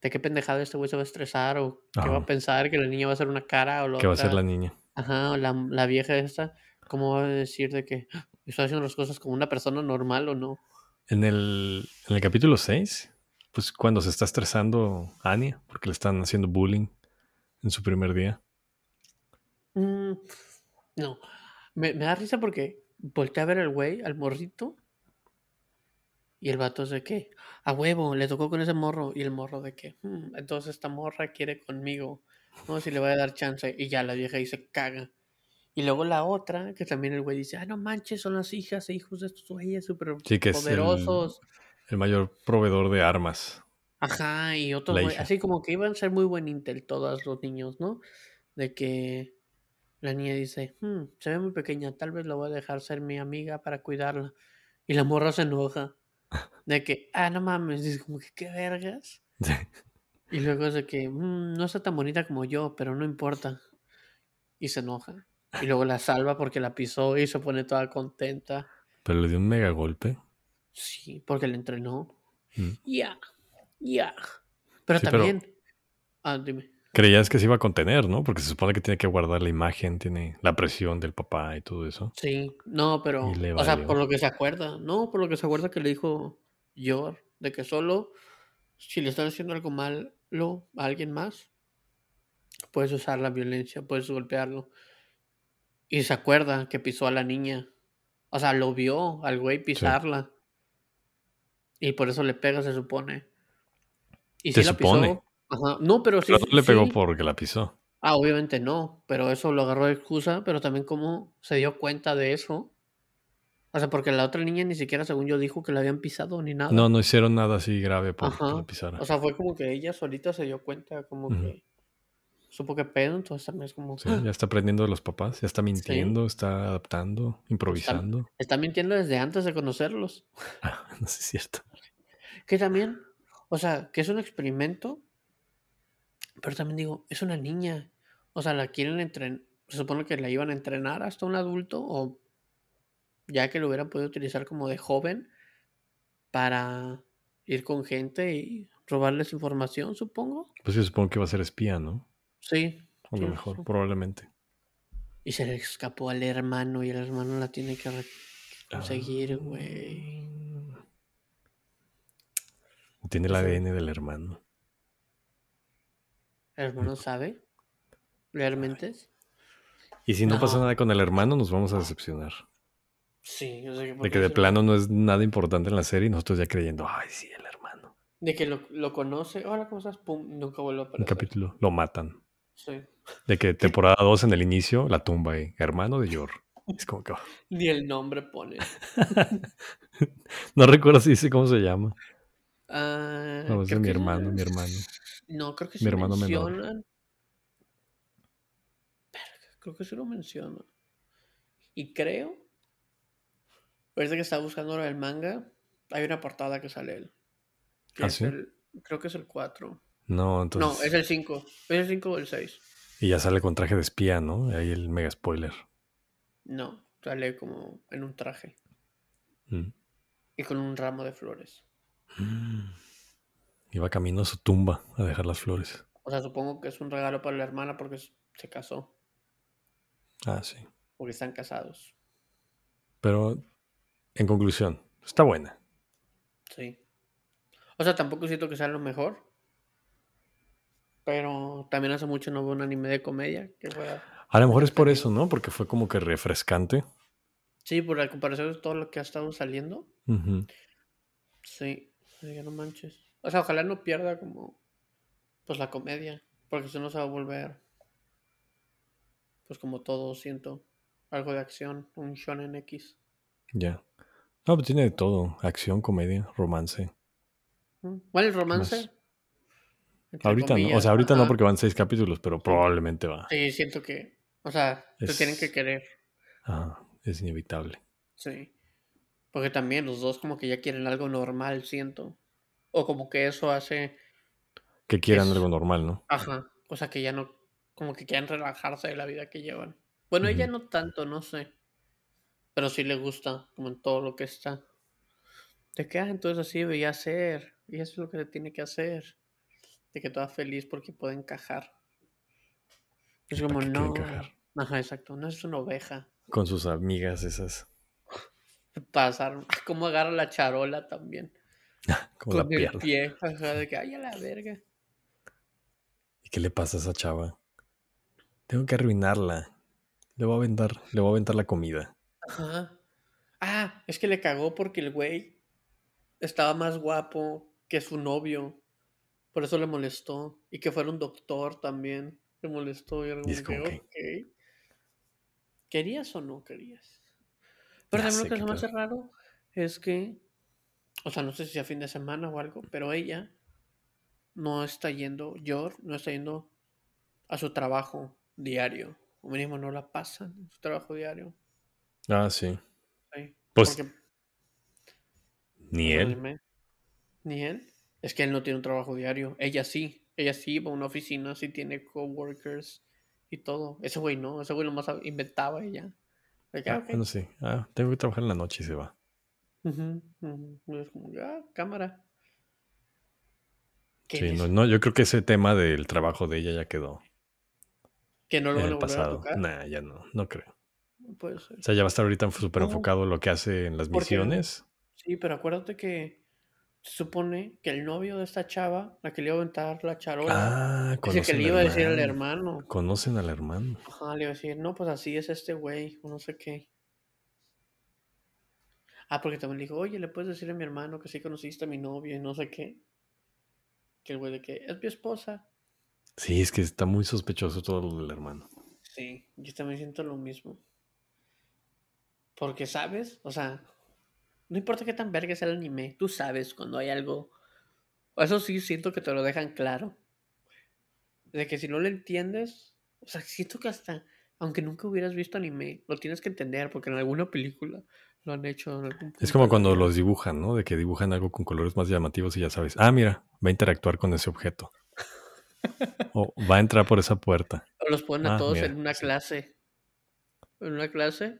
¿de qué pendejada este güey se va a estresar? ¿O qué va a pensar? ¿Que la niña va a hacer una cara? O ¿Qué va a hacer la niña? Ajá, o la, la vieja esta. ¿Cómo va a decir de que estoy haciendo las cosas como una persona normal o no? En el, en el capítulo 6, pues cuando se está estresando Anya, porque le están haciendo bullying en su primer día? Mm, no. Me, da risa porque volteé a ver al güey, al morrito. Y el vato es de que, a huevo, le tocó con ese morro. Y el morro de que, hmm, entonces esta morra quiere conmigo. No, si le voy a dar chance. Y ya la vieja dice, caga. Y luego la otra, que también el güey dice, ah, no manches, son las hijas e hijos de estos güeyes súper sí, que poderosos. Es el, mayor proveedor de armas. Ajá, y otros, así como que iban a ser muy buen Intel todos los niños, ¿no? De que la niña dice, hmm, se ve muy pequeña, tal vez la voy a dejar ser mi amiga para cuidarla. Y la morra se enoja. De que, ah, no mames, dice como que, ¿qué vergas? Y luego es de que, hmm, no está tan bonita como yo, pero no importa. Y se enoja. Y luego la salva porque la pisó y se pone toda contenta. Pero le dio un mega golpe. Sí, porque le entrenó. Mm. Ya. Ya. Pero también. Ah, dime. Creías que se iba a contener, ¿no? Porque se supone que tiene que guardar la imagen, tiene la presión del papá y todo eso. Sí, no, pero. O sea, por lo que se acuerda, ¿no? Por lo que se acuerda que le dijo Yor, de que solo si le están haciendo algo malo a alguien más, puedes usar la violencia, puedes golpearlo. Y se acuerda que pisó a la niña. O sea, lo vio al güey pisarla. Y por eso le pega, se supone. Y si la supone? Ajá. No, pero sí. Pero no le pegó porque la pisó. Ah, obviamente no. Pero eso lo agarró de excusa. Pero también como se dio cuenta de eso. O sea, porque la otra niña ni siquiera, según yo, dijo que la habían pisado ni nada. No, no hicieron nada así grave por la pisara. O sea, fue como que ella solita se dio cuenta, como que supo que pedo, entonces también es como... Sí, ya está aprendiendo de los papás, ya está mintiendo, está adaptando, improvisando. Está, mintiendo desde antes de conocerlos. Ah, no sé si es cierto. Que también, o sea, que es un experimento, pero también digo, es una niña. O sea, la quieren entrenar, se supone que la iban a entrenar hasta un adulto o ya que lo hubieran podido utilizar como de joven para ir con gente y robarles información, supongo. Pues yo supongo que va a ser espía, ¿no? Sí. A lo mejor, probablemente. Y se le escapó al hermano y el hermano la tiene que conseguir, ah. güey. Tiene el ADN del hermano. ¿El hermano sabe? ¿Realmente? Y si no, pasa nada con el hermano, nos vamos a decepcionar. Sí, yo sé que De que de plano no es nada importante en la serie y nosotros ya creyendo, ay, sí, el hermano. De que lo, lo conoce, hola, ¿cómo estás? Pum, nunca vuelve a aparecer. Un capítulo, lo matan. Sí. De que temporada 2 en el inicio, la tumba ahí, hermano de Yor. Es como que... Ni el nombre pone. no recuerdo si dice cómo se llama. Ah, no, es de mi hermano, mi hermano. No, creo que mi sí hermano mencionan. menor. Creo que sí lo menciona. Y creo. Parece que está buscando el manga. Hay una portada que sale él. ¿Ah, sí? creo que es el 4. No, entonces. No, es el 5. Es el 5 o el 6. Y ya sale con traje de espía, ¿no? Ahí el mega spoiler. No, sale como en un traje. Mm. Y con un ramo de flores. Mm. Iba camino a su tumba a dejar las flores. O sea, supongo que es un regalo para la hermana porque se casó. Ah, sí. Porque están casados. Pero, en conclusión, está buena. Sí. O sea, tampoco siento que sea lo mejor. Pero también hace mucho no veo un anime de comedia. Que a lo mejor es por eso, ¿no? Porque fue como que refrescante. Sí, por la comparación de todo lo que ha estado saliendo. Sí, ya no manches. O sea, ojalá no pierda como pues la comedia, porque si no se va a volver pues como todo siento, algo de acción, un shonen X. Ya. No, pues tiene de todo, acción, comedia, romance. ¿Cuál es el romance? Ahorita no, o sea, ahorita no porque van seis capítulos, pero probablemente va. Sí, siento que, o sea, te tienen que querer. Ah, es inevitable. Sí. Porque también los dos como que ya quieren algo normal, siento. O como que eso hace... Que quieran algo normal, ¿no? Ajá. O sea, que ya no... Como que quieran relajarse de la vida que llevan. Bueno, ella no tanto, no sé. Pero sí le gusta, como en todo lo que está. ¿De qué? Ah, entonces así veía hacer. Y eso es lo que se tiene que hacer de que toda feliz porque puede encajar. Es como, no. Ajá, exacto. No es una oveja. Con sus amigas esas. Pasar. Como agarra la charola también. como Con el pie. Ajá, de que, ay, a la verga. ¿Y qué le pasa a esa chava? Tengo que arruinarla. Le voy a aventar, le voy a aventar la comida. Ajá. Ah, es que le cagó porque el güey estaba más guapo que su novio. Por eso le molestó. Y que fuera un doctor también. Le molestó. Y era que, ¿Querías o no querías? Pero también lo que es más raro es que, o sea, no sé si a fin de semana o algo, pero ella no está yendo, yo no está yendo a su trabajo diario. O mínimo no la pasan en su trabajo diario. Ah, sí. pues. Ni él. Ni él. Es que él no tiene un trabajo diario. Ella sí. Ella sí va a una oficina, sí tiene coworkers y todo. Ese güey no. Ese güey nomás inventaba ella. Ah, no sé. Ah, tengo que trabajar en la noche y se va. Es como, ah, cámara. Sí, no, no, yo creo que ese tema del trabajo de ella ya quedó. Que no lo en el pasado. Nah, ya no, no creo. puede ser. O sea, ya va a estar ahorita súper enfocado en lo que hace en las misiones. Sí, pero acuérdate que supone que el novio de esta chava, la que le iba a aventar la charola, Ah, el que conocen le iba a decir al hermano. Conocen al hermano. Ajá, le iba a decir, no, pues así es este güey, o no sé qué. Ah, porque también le dijo, oye, ¿le puedes decir a mi hermano que sí conociste a mi novia y no sé qué? Que el güey de que es mi esposa. Sí, es que está muy sospechoso todo lo del hermano. Sí, yo también siento lo mismo. Porque, ¿sabes? O sea, no importa qué tan verga sea el anime, tú sabes cuando hay algo. Eso sí siento que te lo dejan claro. De que si no lo entiendes, o sea, siento que hasta, aunque nunca hubieras visto anime, lo tienes que entender porque en alguna película lo han hecho. Es como cuando los dibujan, ¿no? De que dibujan algo con colores más llamativos y ya sabes, ah, mira, va a interactuar con ese objeto. O va a entrar por esa puerta. O los ponen a Ah, todos mira, en una clase. En una clase.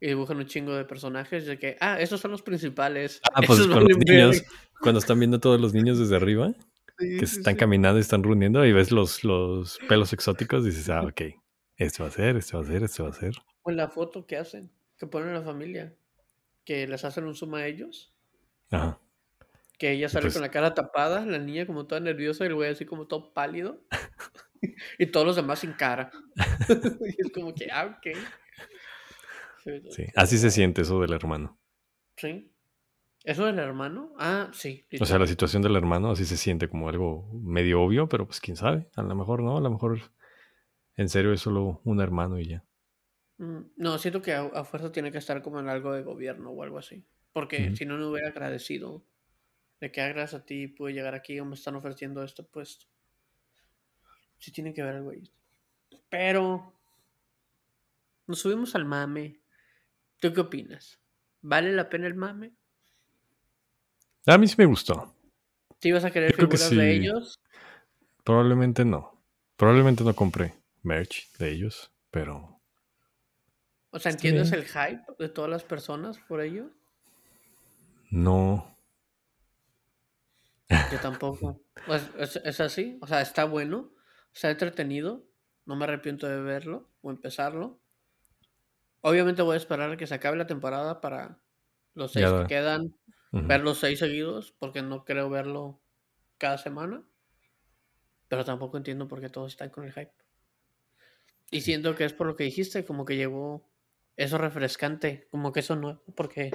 Y dibujan un chingo de personajes. De que, ah, estos son los principales. Ah, pues esos con los valen verga". niños, cuando están viendo todos los niños desde arriba, Sí, que sí, están sí. caminando y están reuniendo y ves los, los pelos exóticos, dices, ah, ok, este va a ser, este va a ser, este va a ser. O en la foto que hacen, que ponen a la familia, que les hacen un zoom a ellos, Ajá. que ella sale pues- con la cara tapada, la niña como toda nerviosa y el güey así como todo pálido, y todos los demás sin cara. y es como que, ah, ok. Sí, Sí, así se siente eso del hermano. sí. ¿Eso del hermano? Ah, sí. O sea, la situación del hermano así se siente como algo medio obvio, pero pues quién sabe, a lo mejor no, a lo mejor en serio es solo un hermano y ya. Mm, No, siento que a, a fuerza tiene que estar como en algo de gobierno o algo así. Porque si no, no hubiera agradecido de que ah, gracias a ti pude llegar aquí o me están ofreciendo este puesto. Sí tiene que ver algo ahí. Pero nos subimos al mame. ¿Tú qué opinas? ¿Vale la pena el mame? A mí sí me gustó. ¿Te ibas a querer que figuras de ellos? Probablemente no. Probablemente no compré merch de ellos, pero O sea, ¿entiendes bien. el hype de todas las personas por ello? no. Yo tampoco. Pues es, es así, o sea, está bueno, está entretenido, no me arrepiento de verlo o empezarlo. Obviamente voy a esperar a que se acabe la temporada para los seis que quedan, Ujú. ver los seis seguidos, porque no creo verlo cada semana. Pero tampoco entiendo por qué todos están con el hype. Y siento que es por lo que dijiste, como que llegó eso refrescante, como que eso no, porque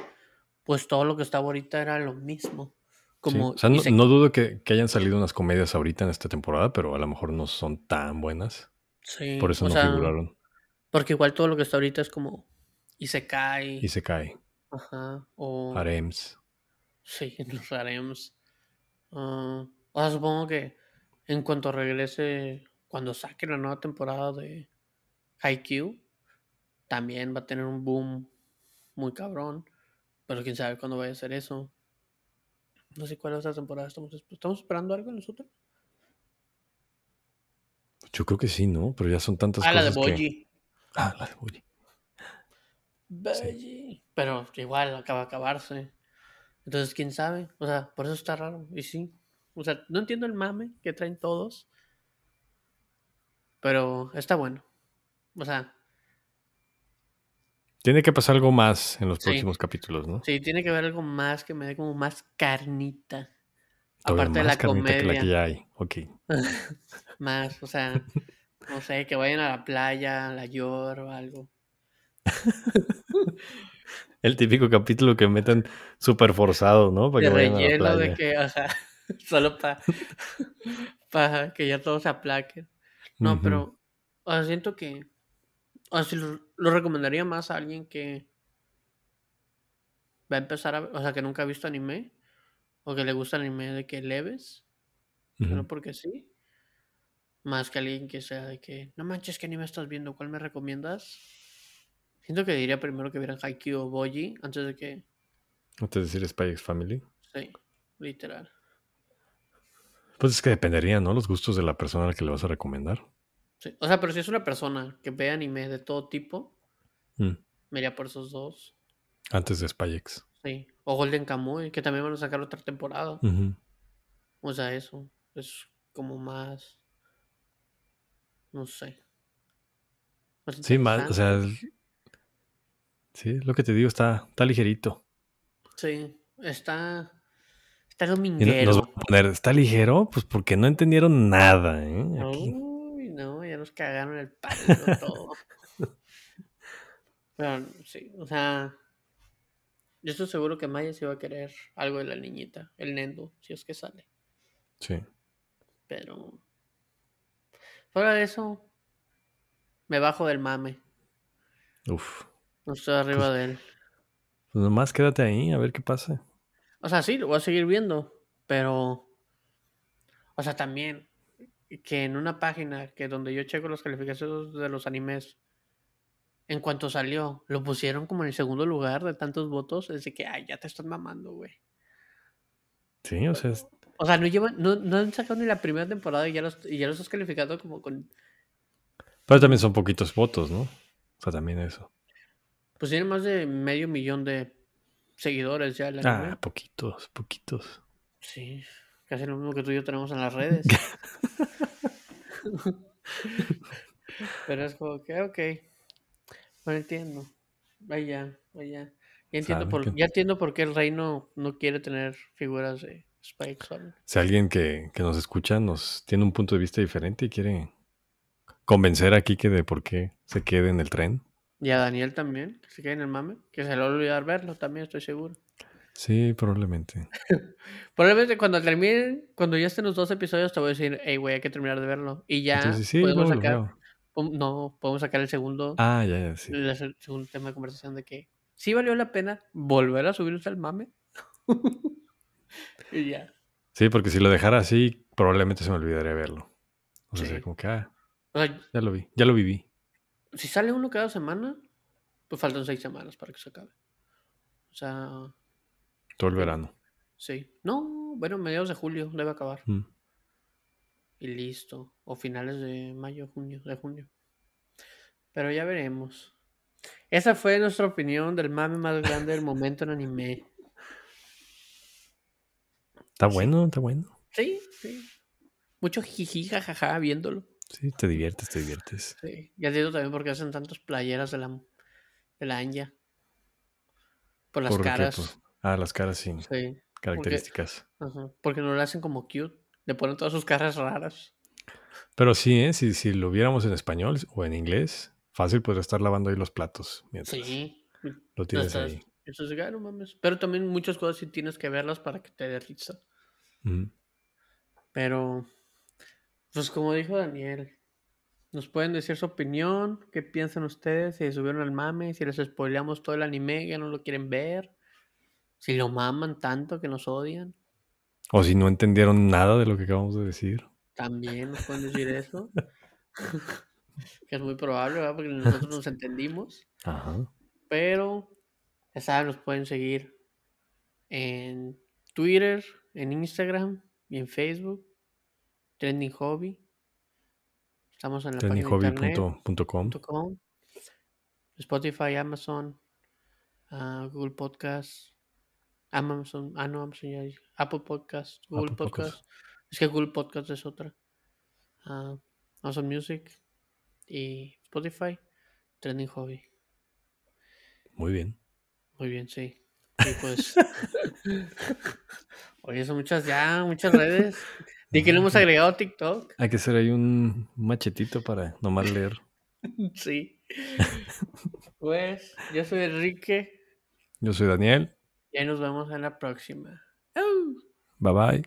pues todo lo que estaba ahorita era lo mismo. Sí, Como, O sea, no, se- no dudo que, que hayan salido unas comedias ahorita en esta temporada, pero a lo mejor no son tan buenas. sí, Por eso o no sea, figuraron. Porque igual todo lo que está ahorita es como. Y se cae. Y se cae. Ajá. O. Harems. Sí, los harems. Ah, o sea, supongo que en cuanto regrese. Cuando saque la nueva temporada de Haikyuu. También va a tener un boom muy cabrón. Pero quién sabe cuándo vaya a ser eso. No sé cuál es la temporada. ¿Estamos, ¿estamos esperando algo nosotros? Yo creo que sí, ¿no? Pero ya son tantas Ah, la de cosas que... Boji. Ah, la de Boji. Boji. Pero igual acaba de acabarse. Entonces, quién sabe. O sea, por eso está raro. Y sí. O sea, no entiendo el mame que traen todos. Pero está bueno. O sea, Tiene que pasar algo más en los Sí. próximos capítulos, ¿no? sí, tiene que haber algo más que me dé como más carnita. Todavía Aparte de más la carnita que la que comedia. ya hay. Ok. Más, o sea, no sé, que vayan a la playa, a la Yor o algo. El típico capítulo que meten súper forzado, ¿no? Para de que vayan a la relleno de playa. que, o sea, solo para que ya todos se aplaquen. No, pero o sea, siento que o sea, si lo, lo recomendaría más a alguien que va a empezar a o sea, que nunca ha visto anime o que le gusta el anime de que leves, solo porque sí. Más que alguien que sea de que, no manches, ¿qué anime estás viendo? ¿Cuál me recomiendas? Siento que diría primero que vieran Haikyuu o Boji antes de que, Antes de decir Spy X Family. sí, literal. Pues es que dependería, ¿no? Los gustos de la persona a la que le vas a recomendar. Sí. O sea, pero si es una persona que ve anime de todo tipo, Mm. me iría por esos dos. Antes de Spy X. Sí. O Golden Kamuy, que también van a sacar otra temporada. O sea, eso. Es como más. No sé. Sí, más, o sea, sí, lo que te digo está, está ligerito. Sí. Está. Está dominguero. nos van a poner, ¿está ligero? Pues porque no entendieron nada, ¿eh? Aquí. Uy, no, ya nos cagaron el palo todo. Pero sí, o sea, yo estoy seguro que Maya sí va a querer algo de la niñita, el Nendo, si es que sale. Sí. Pero fuera de eso, me bajo del mame. Uf. No estoy arriba de él. Pues nomás quédate ahí a ver qué pasa. O sea, sí, lo voy a seguir viendo, pero. O sea, también que en una página que donde yo checo las calificaciones de los animes, en cuanto salió, lo pusieron como en el segundo lugar de tantos votos. Es de que, ay, ya te están mamando, güey. Sí, o sea, es- O sea, no llevan, no, no han sacado ni la primera temporada y ya los, y ya los has calificado como con. pero también son poquitos votos, ¿no? O sea, también eso. Pues tiene más de medio millón de seguidores ya anime. Ah, poquitos, poquitos. Sí, casi lo mismo que tú y yo tenemos en las redes. Pero es como que, ok. Bueno, entiendo. Vaya, vaya. Ya entiendo, por, que- ya entiendo por qué el reino no quiere tener figuras de. Si alguien que, que nos escucha nos tiene un punto de vista diferente y quiere convencer a Kike de por qué se quede en el tren. Y a Daniel también, que se quede en el mame, que se le va a olvidar verlo también, estoy seguro. Sí, probablemente. Probablemente cuando terminen, cuando ya estén los dos episodios, te voy a decir, hey, güey, hay que terminar de verlo. Y ya Entonces, sí, podemos lo sacar, no, podemos sacar el segundo, Ah, ya, ya, sí. el se- segundo tema de conversación de que sí valió la pena volver a subirse al mame. y ya. Sí, porque si lo dejara así, probablemente se me olvidaría verlo. O sea, Sí. como que, ah, O sea, ya lo vi, ya lo viví. si sale uno cada semana, pues faltan seis semanas para que se acabe. O sea, Todo el verano. sí. No, bueno, mediados de julio debe acabar. Mm. Y listo. O finales de mayo, junio, de junio. Pero ya veremos. Esa fue nuestra opinión del mame más grande del momento en anime. Está bueno, está bueno. Sí, sí. Mucho jiji, jajaja, viéndolo. Sí, te diviertes, te diviertes. Sí. Ya entiendo también por qué hacen tantas playeras de la, de la Anya. Por las ¿Por qué? caras. Ah, las caras sin Sí. características. Ajá. Porque no lo hacen como cute. Le ponen todas sus caras raras. Pero sí, ¿eh? Si, si lo viéramos en español o en inglés, fácil podría estar lavando ahí los platos mientras Sí. lo tienes Estás- ahí. Estás de que, "Ah, mames. Pero también muchas cosas sí tienes que verlas para que te dé risa. Pero, pues como dijo Daniel, nos pueden decir su opinión, qué piensan ustedes, si subieron al mame, si les spoileamos todo el anime, ya no lo quieren ver, si lo maman tanto que nos odian, O si no entendieron nada de lo que acabamos de decir. también nos pueden decir eso. que es muy probable, ¿verdad? Porque nosotros nos entendimos. Ajá. Pero, ya saben, nos pueden seguir en Twitter, en Instagram y en Facebook. Trending Hobby. Estamos en la página. Trendinghobby.com. com, Spotify, Amazon, ah, Google Podcast, Amazon, ah no, Amazon ya dije, Apple Podcast, Google Apple Podcast. Podcast. Es que Google Podcast es otra. Ah, Amazon Music y Spotify, Trending Hobby. Muy bien. Muy bien, sí. Y pues. Oye, son muchas ya, muchas redes. Di que no hemos agregado TikTok. Hay que hacer ahí un machetito para nomás leer. Sí. Pues, yo soy Enrique Yo soy Daniel. y ahí nos vemos en la próxima. Bye bye.